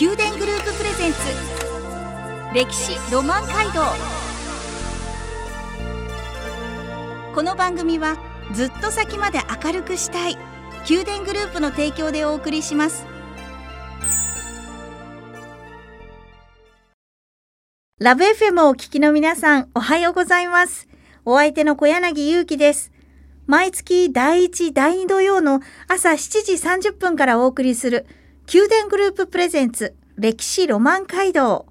宮殿グループプレゼンツ。歴史ロマン街道。この番組はずっと先まで明るくしたい。宮殿グループの提供でお送りします。ラブ FM をお聞きの皆さんおはようございます。お相手の小柳ゆうきです。毎月第1第2土曜の朝7時30分からお送りする宮殿グループプレゼンツ歴史ロマン街道。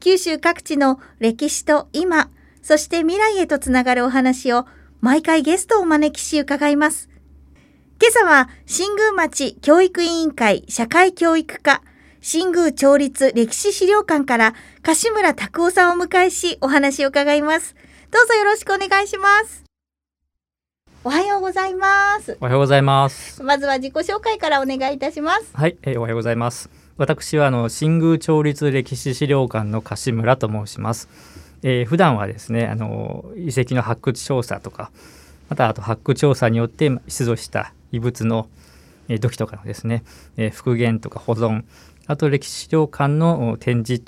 九州各地の歴史と今そして未来へとつながるお話を毎回ゲストをお招きし伺います。今朝は新宮町教育委員会社会教育課新宮町立歴史資料館から柏村拓夫さんをお迎えしお話を伺います。どうぞよろしくお願いします。おはようございます。おはようございます。まずは自己紹介からお願いいたします。はい、えー、おはようございます。私はあの新宮町立歴史資料館の柏村と申します、えー、普段はですねあの遺跡の発掘調査とかまたあと発掘調査によって出土した遺物の、えー、土器とかのですね、えー、復元とか保存あと歴史資料館の展示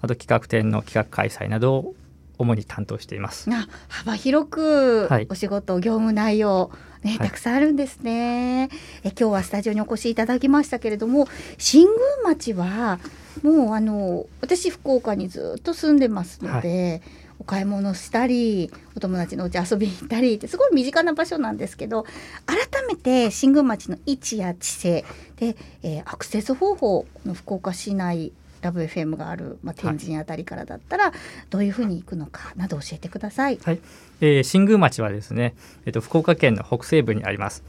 あと企画展の企画開催などを主に担当しています。幅広くお仕事、はい、業務内容ね、たくさんあるんですね、はい、え今日はスタジオにお越しいただきましたけれども新宮町はもうあの私福岡にずっと住んでますので、はい、お買い物したりお友達のうち遊びに行ったりってすごい身近な場所なんですけど改めて新宮町の位置や地勢で、えー、アクセス方法の福岡市内ラブ FM がある、まあ、天神あたりからだったら、どういうふうに行くのかなど教えてください。はい、えー、新宮町はですね、えっ、ー、と福岡県の北西部にあります。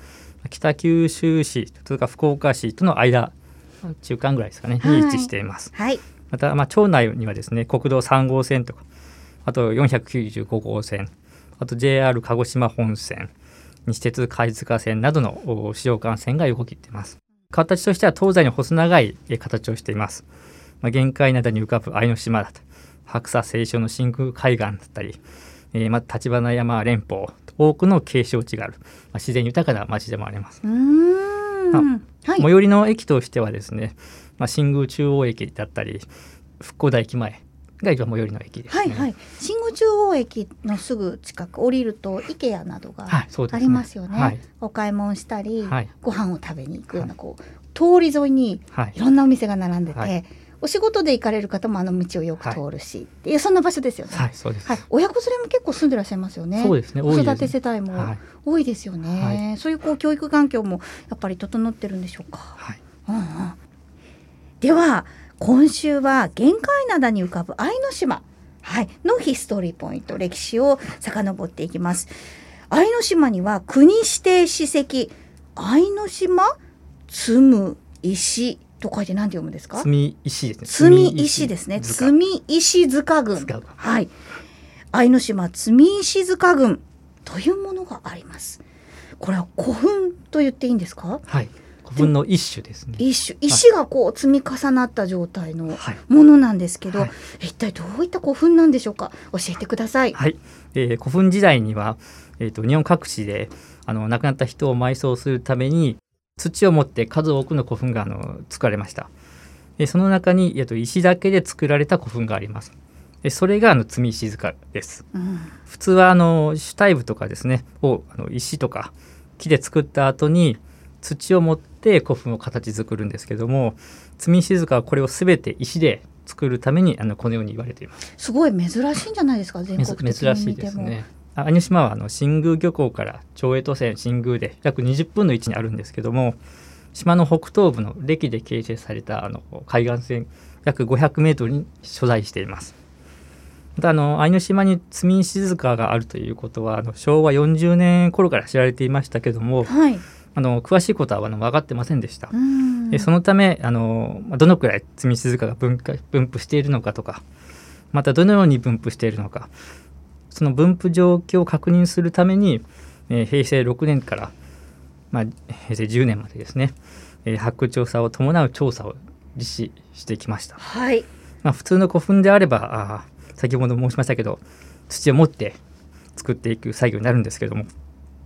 北九州市とか福岡市との間中間ぐらいですかね、に位置しています。はい。またまあ町内にはですね国道3号線とかあと495号線あと JR 鹿児島本線西鉄貝塚線などの市場幹線が横切っています。形としては東西に細長い形をしています。まあ、限界灘に浮かぶ愛の島だと。白沙青潮の真空海岸だったり、えー、また橘山連峰多くの景勝地がある、まあ、自然豊かな町でもあります。まあはい、最寄りの駅としてはですね、まあ、新宮中央駅だったり復興台駅前が一番最寄りの駅です、ね、はいはい。新宮中央駅のすぐ近く降りると IKEA などがありますよね。はい、ねお買い物したり、はい、ご飯を食べに行くようなこう、通り沿いにい。ろんなお店が並んでて、お仕事で行かれる方もあの道をよく通るし、はい、そんな場所ですよね。はい、そうです。はい、親子連れも結構住んでらっしゃいますよね。そうですね。子育て世帯も多いですよね。はい、そういうこう教育環境もやっぱり整ってるんでしょうか。はい。うんうん、では今週は限界灘に浮かぶ愛の島、はい、のヒストリーポイント歴史を遡っていきます。愛の島には国指定史跡愛の島積む石と書いて何て読むんですか？積石ですね。積石ですね。積石塚。郡。はい。愛の島積石塚郡。というものがあります。これは古墳と言っていいんですか？はい。古墳の一種ですね。一種。石がこう積み重なった状態のものなんですけど、はい。はい、一体どういった古墳なんでしょうか？教えてください。はい、えー、古墳時代にはえっ、ー、と日本各地であの亡くなった人を埋葬するために土を持って数多くの古墳があの作られました。でその中に、えっと、石だけで作られた古墳があります。でそれがあの積石塚です、うん、普通はあの主体部とかですねをあの石とか木で作った後に土を持って古墳を形作るんですけども積石塚はこれを全て石で作るためにあのこのように言われています。すごい珍しいんじゃないですか全国的に珍しいですね兄島はあの新宮漁港から長江都線新宮で約20分の位置にあるんですけども島の北東部の歴で形成されたあの海岸線約500メートルに所在しています。またあの愛の島に積石塚があるということはあの昭和40年頃から知られていましたけども、はい、あの詳しいことはあの分かってませんでした。でそのためあのどのくらい積石塚が分分布しているのかとかまたどのように分布しているのかその分布状況を確認するために、えー、平成6年から、まあ、平成10年までですね、えー、発掘調査を伴う調査を実施してきました。はい、まあ、普通の古墳であればあ先ほど申しましたけど土を持って作っていく作業になるんですけども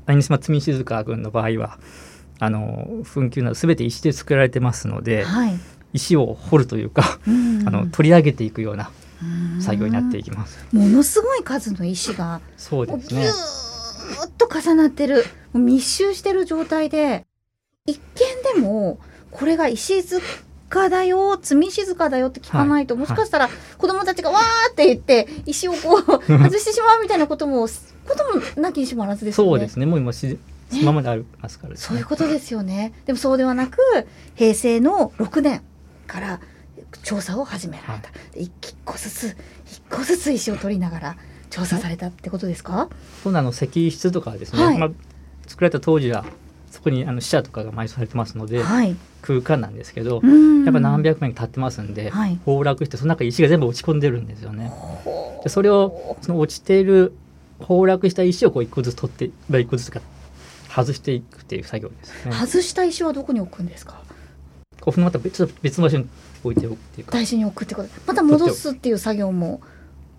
相島積静川郡の場合はあの墳丘など全て石で作られてますので、はい、石を掘るというか、うん。あの取り上げていくような作業になっていきます。ものすごい数の石がそうですね。ぎゅーっと重なってる密集してる状態で一見でもこれが石塚だよ積み石塚だよって聞かないと、はいもしかしたら子供たちがわーって言って石をこう 外してしまうみたいなこともこともなきにしもあらずですよね。そうですね。もう今自然そのままでありますからですねそういうことですよね。でもそうではなく平成の6年から調査を始められた。で一個ずつ一個ずつ石を取りながら調査されたってことですか？そうなの石室とかはですね、はいまあ、作られた当時はそこにあの死者とかが埋葬されてますので、はい。空間なんですけど、ややっぱ何百年経ってますんで、はい崩落してその中に石が全部落ち込んでるんですよね。でそれをその落ちている崩落した石をこう一個ずつ取ってまあ一個ずつか外していくっていう作業ですね。外した石はどこに置くんですか？こうまた別別の場所に置いておくっていうか、大事に置くってこと。また戻すっていう作業も。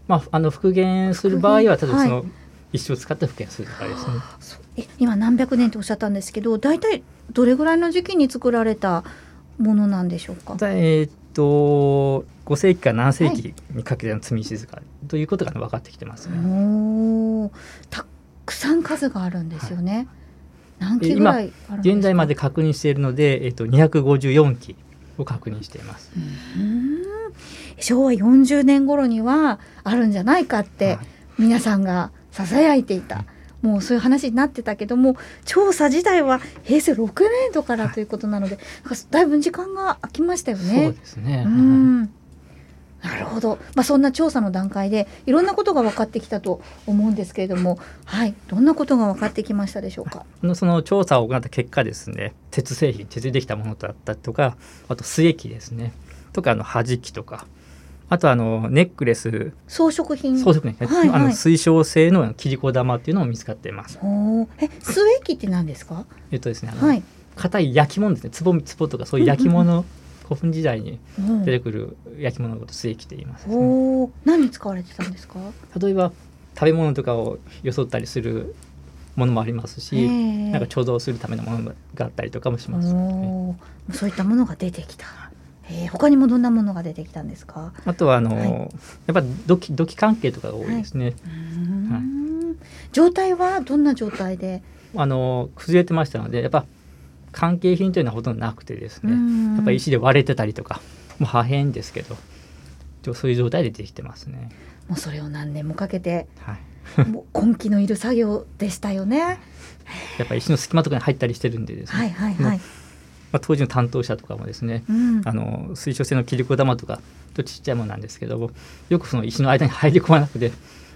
まああの復元する場合は例えばそはの石を使って復元するとかですね。今何百年っておっしゃったんですけど、大体どれぐらいの時期に作られたものなんでしょうか？だえーっと5世紀から何世紀にかけての積み石塚ということが分かってきてますね。おーたくさん数があるんですよね。何機ぐらいあるんですか？現在まで確認しているので、えーっと254基を確認しています。うーん昭和40年頃にはあるんじゃないかってはい皆さんがささやいていた。もうそういう話になってたけども調査自体は平成6年度からということなので、なんかだいぶ時間が空きましたよそうね。ですね。うんなるほど、まあ、そんな調査の段階でいろんなことが分かってきたと思うんですけれども、はい、どんなことが分かってきましたでしょうか？その調査を行った結果ですね鉄製品鉄でできたものだったりとかあと末木ですねとかあの端木とかあとあのネックレス装飾品。装飾ね、はいはい。あの水晶製の切り子玉っていうのも見つかっています。え末木って何ですか？えっとですねあのはい、硬い焼き物ですね。壺壺とかそういう焼き物、古墳時代にうん。出てくる焼き物のこと末木って言いますね、おー。何に使われてたんですか？例えば食べ物とかをよそったりするものもありますし、ええなんか貯蔵するためのものがあったりとかもします、ね、そういったものが出てきた、えー、他にもどんなものが出てきたんですか？あとはあの、はい。やっぱ土器土器関係とかが多いですね、うーん。状態はどんな状態で？あの崩れてましたのでやっぱ関係品というのはほとんどなくてですね、うんやっぱ石で割れてたりとかもう破片ですけどそういう状態でできてますね。もうそれを何年もかけてはい、もう根気のいる作業でしたよね。やっぱり石の隙間とかに入ったりしてるんでですね、はいはいはい。まあ、当時の担当者とかもですねうん、あの水晶製の切り子玉とかとちっちゃいものなんですけどもよくその石の間に入り込まなくて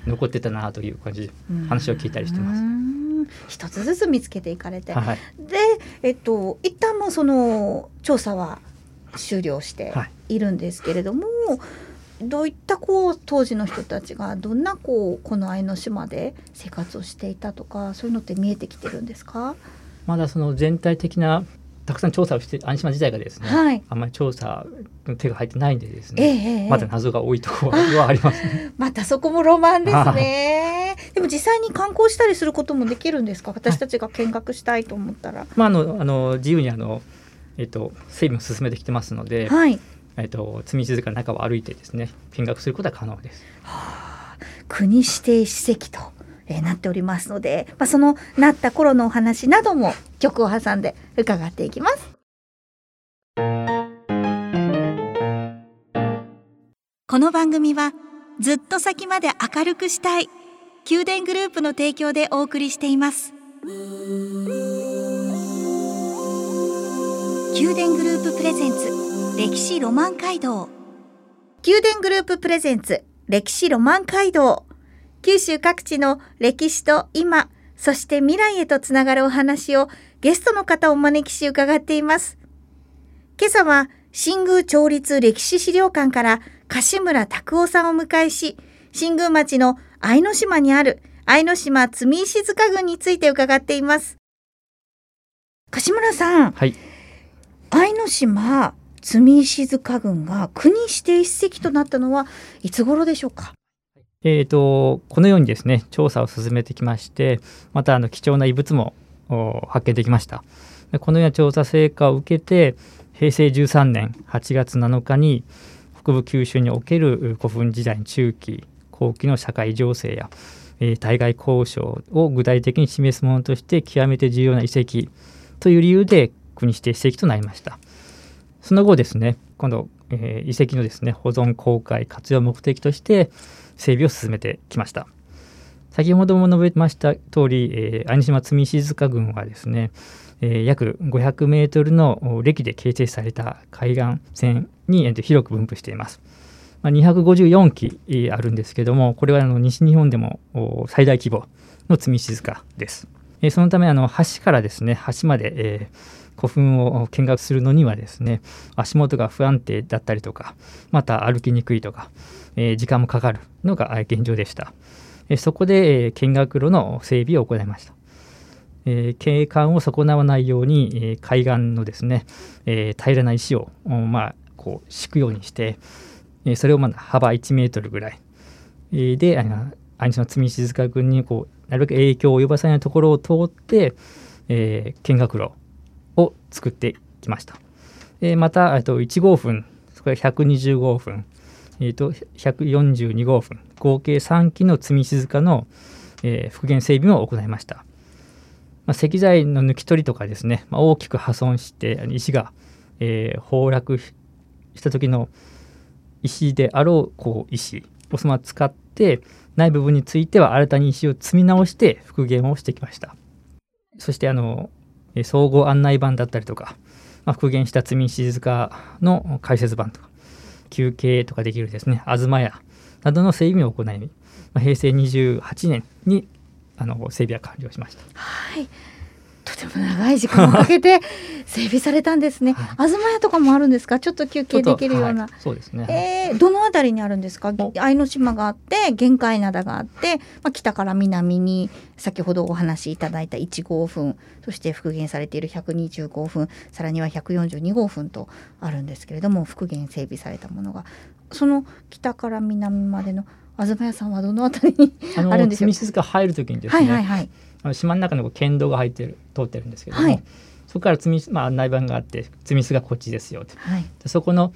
残ってたなという感じで話を聞いたりしてます。うん一つずつ見つけていかれて、はい、で、えっと一旦もうその調査は終了してはいいるんですけれども、どういったこう当時の人たちがどんなこうこの愛の島で生活をしていたとかそういうのって見えてきてるんですか？まだその全体的なたくさん調査をして安島自体がですね、はい。あんまり調査の手が入ってないんでですええね、ええまだ謎が多いところはありますね。またそこもロマンですね。でも実際に観光したりすることもできるんですか？私たちが見学したいと思ったら。まああのあの自由にあのえっと整備も進めてきてますので、はい。えっと積み静かな中を歩いてですね見学することは可能です。国指定史跡と、えーなっておりますので、まあ、そのなった頃のお話なども曲を挟んで伺っていきます。この番組はずっと先まで明るくしたい宮殿グループの提供でお送りしています。宮殿グループプレゼンツ歴史ロマン街道。宮殿グループプレゼンツ歴史ロマン街道。九州各地の歴史と今そして未来へとつながるお話をゲストの方をお招きし伺っています。今朝は新宮町立歴史資料館から柏村拓夫さんを迎えし新宮町の愛の島にある愛の島積石塚郡について伺っています。柏村さんはい。愛の島積石塚郡が国指定史跡となったのはいつ頃でしょうか？えー、とこのようにですね調査を進めてきましてまたあの貴重な遺物もお発見できました。でこのような調査成果を受けて平成13年8月7日に北部九州における古墳時代の中期後期の社会情勢や、えー、対外交渉を具体的に示すものとして極めて重要な遺跡という理由で国指定史跡となりましたその後ですね今度、えー、遺跡のですね保存公開活用目的として整備を進めてきました先ほども述べました通り、えー、兄島積静塚郡はですね、えー、約500メートルの歴で形成された海岸線に広く分布しています。まあ、254基あるんですけども、これはあの西日本でも最大規模の積み静かです。そのためあの橋からですね橋まで、えー、古墳を見学するのにはですね足元が不安定だったりとかまた歩きにくいとか、えー、時間もかかるのが現状でした。そこで見学路の整備を行いました。えー、景観を損なわないように、え、海岸のですね、え、平らな石を、まあ、こう敷くようにして、え、それをまだ幅1メートルぐらい、え、であの兄の積静塚君にこうなるべく影響を及ばさないところを通って、えー、見学路を作ってきました。え、またと1号分それから120号分、えー、と142号分合計3基の積み静かの、えー、復元整備も行いました。まあ、石材の抜き取りとかですね、まあ、大きく破損して石が、えー、崩落した時の石であろうこう石をそのまま使ってない部分については新たに石を積み直して復元をしてきましたそしてあの総合案内板だったりとか、まあ、復元した積み静塚の解説板とか休憩とかできるですね東屋などの整備を行い、まあ、平成28年にあの整備は完了しました。はいとても長い時間をかけて整備されたんですね。はい、東屋とかもあるんですか？ちょっと休憩できるような。はい、そうですね。えー、どのあたりにあるんですか？愛の島があって、玄界灘があって、まあ、北から南に先ほどお話しいただいた1号分、そして復元されている125分、さらには142号分とあるんですけれども、復元整備されたものが、その北から南までの東屋さんはどのあたりにあるんでしょう？積み入る時にですね。はいはいはい。あの島の中の県道が入ってる通ってるんですけども、はい、そこから積み、まあ、案内板があって積み巣がこっちですよと、はい、でそこの、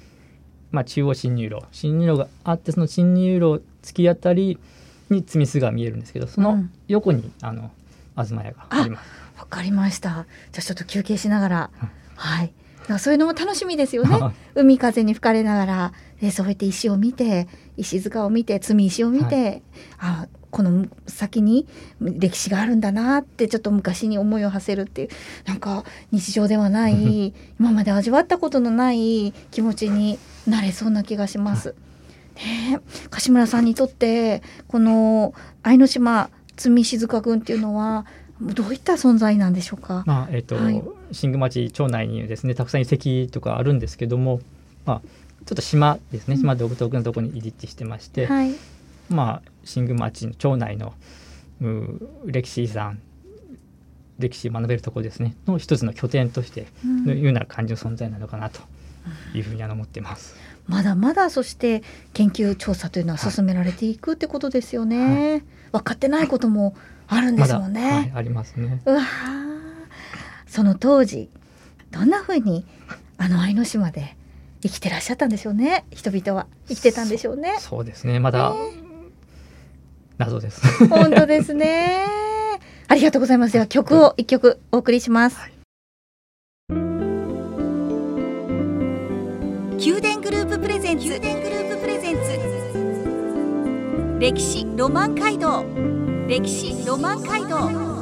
まあ、中央侵入路侵入路があってその侵入路突き当たりに積み巣が見えるんですけどその横に、うん、あの東屋があります。わかりました。じゃあちょっと休憩しながら、はい。そういうのも楽しみですよね。海風に吹かれながら、でそうやって石を見て、石塚を見て、積み石を見て、はい、あこの先に歴史があるんだなってちょっと昔に思いを馳せるっていうなんか日常ではない今まで味わったことのない気持ちになれそうな気がします。ね、柏村さんにとってこの愛の島積静岡郡っていうのはどういった存在なんでしょうか？まあえっ、ー、と、はい、新宮町町内にですねたくさん遺跡とかあるんですけども、まあちょっと島ですね、島独特のところに立地してまして、はい、まあ新宮町の町内の歴史遺産歴史学べるところですねの一つの拠点としてのいうような感じの存在なのかなというふうに思っています。まだまだそして研究調査というのは進められていくってことですよね。はい、分かってないこともあるんですもんね。まはい、ありますね。うわその当時どんなふうにあの愛の島で生きてらっしゃったんでしょうね人々は生きてたんでしょうね。そうですねまだ、えー謎です。本当ですね。ありがとうございます。では曲を一曲お送りします。はい、宮殿グループプレゼンツ。宮殿グループプレゼンツ。歴史ロマン街道。歴史ロマン街道。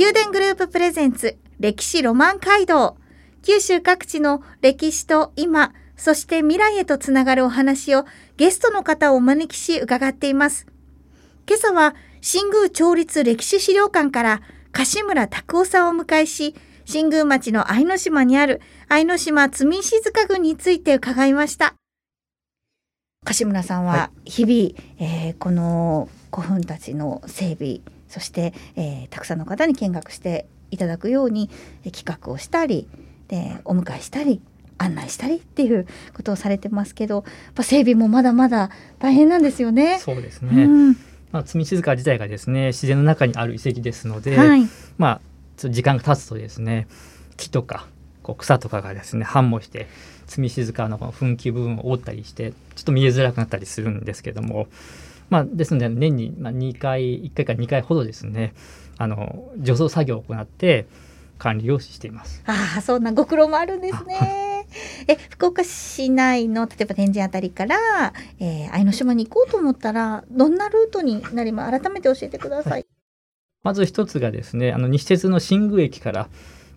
宮殿グループプレゼンツ歴史ロマン街道九州各地の歴史と今、そして未来へとつながるお話をゲストの方をお招きし伺っています。今朝は新宮町立歴史資料館から柏村拓夫さんをお迎えし、新宮町の愛の島にある愛の島積石塚郡について伺いました。柏村さんは日々、はい、えー、この古墳たちの整備、そして、えー、たくさんの方に見学していただくように、え企画をしたり、でお迎えしたり案内したりっていうことをされてますけど整備もまだまだ大変なんですよね。そうですね、うん、まあ、積静川自体がですね自然の中にある遺跡ですので、はい。まあ時間が経つとですね木とかこう草とかがですね繁茂して積静川のこの噴気部分を覆ったりしてちょっと見えづらくなったりするんですけども、まあ、ですので年にまあ2回1回から2回ほどですねあの除草作業を行って管理をしています。ああ、そんなご苦労もあるんですね。え、福岡市内の例えば天神あたりから、えー、愛の島に行こうと思ったらどんなルートになります？改めて教えてください。まず一つがですねあの西鉄の新宮駅から、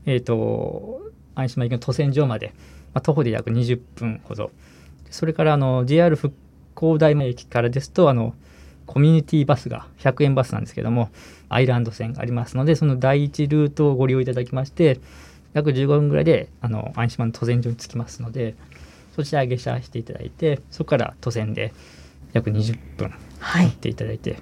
えー、と愛島行きの都線上まで、まあ、徒歩で約20分ほどそれからあの JR 復興大前駅からですとあのコミュニティバスが100円バスなんですけどもアイランド線がありますのでその第一ルートをご利用いただきまして約15分ぐらいであの愛島の都線上に着きますのでそちらへ下車していただいてそこから都線で約20分はい行っ。ていただいて、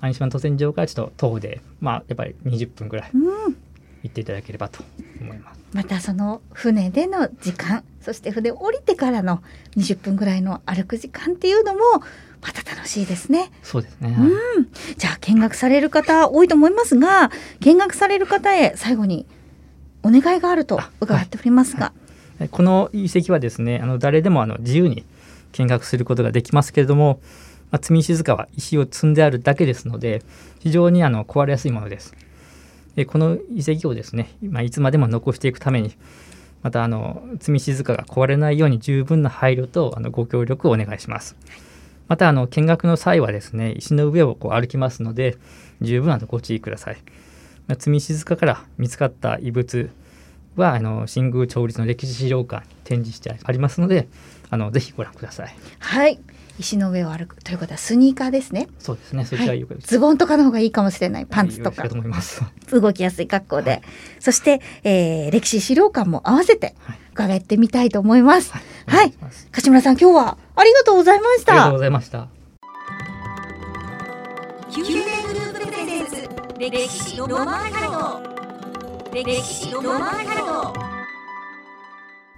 愛島の都線上からちょっと徒歩でまあやっぱり20分ぐらいうん。行っていただければと思います。またその船での時間そして船降りてからの20分ぐらいの歩く時間っていうのもまた楽しいですね。そうですね。うん、じゃあ見学される方多いと思いますが見学される方へ最後にお願いがあると伺っておりますが、はいこの遺跡はですねあの誰でもあの自由に見学することができますけれども、まあ、積静川は石を積んであるだけですので非常にあの壊れやすいものです。でこの遺跡をですね、まあ、いつまでも残していくためにまたあの積静川が壊れないように十分な配慮とあのご協力をお願いします。またあの見学の際はですね石の上をこう歩きますので十分あのご注意ください。まあ積静川から見つかった遺物はあの新宮町立の歴史資料館に展示してありますのであのぜひご覧ください。はい石の上を歩くということはスニーカーですね。そうですね。そちらはいズボンとかの方がいいかもしれないパンツとかよろしいと思います。動きやすい格好で、そして、えー歴史資料館も合わせてはい伺ってみたいと思います。はい。はい柏村さん今日はありがとうございましたありがとうご。ざいました。宮殿グループプレゼンツ歴史ロマンハルト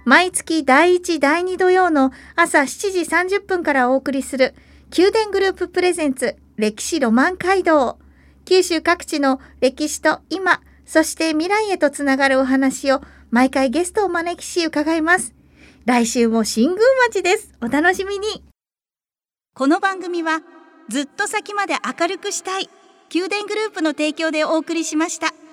毎月第1第2土曜の朝7時30分からお送りする宮殿グループプレゼンツ歴史ロマン街道九州各地の歴史と今そして未来へとつながるお話を毎回ゲストを招きし伺います。来週も新宮町です。お楽しみに。この番組はずっと先まで明るくしたい宮殿グループの提供でお送りしました。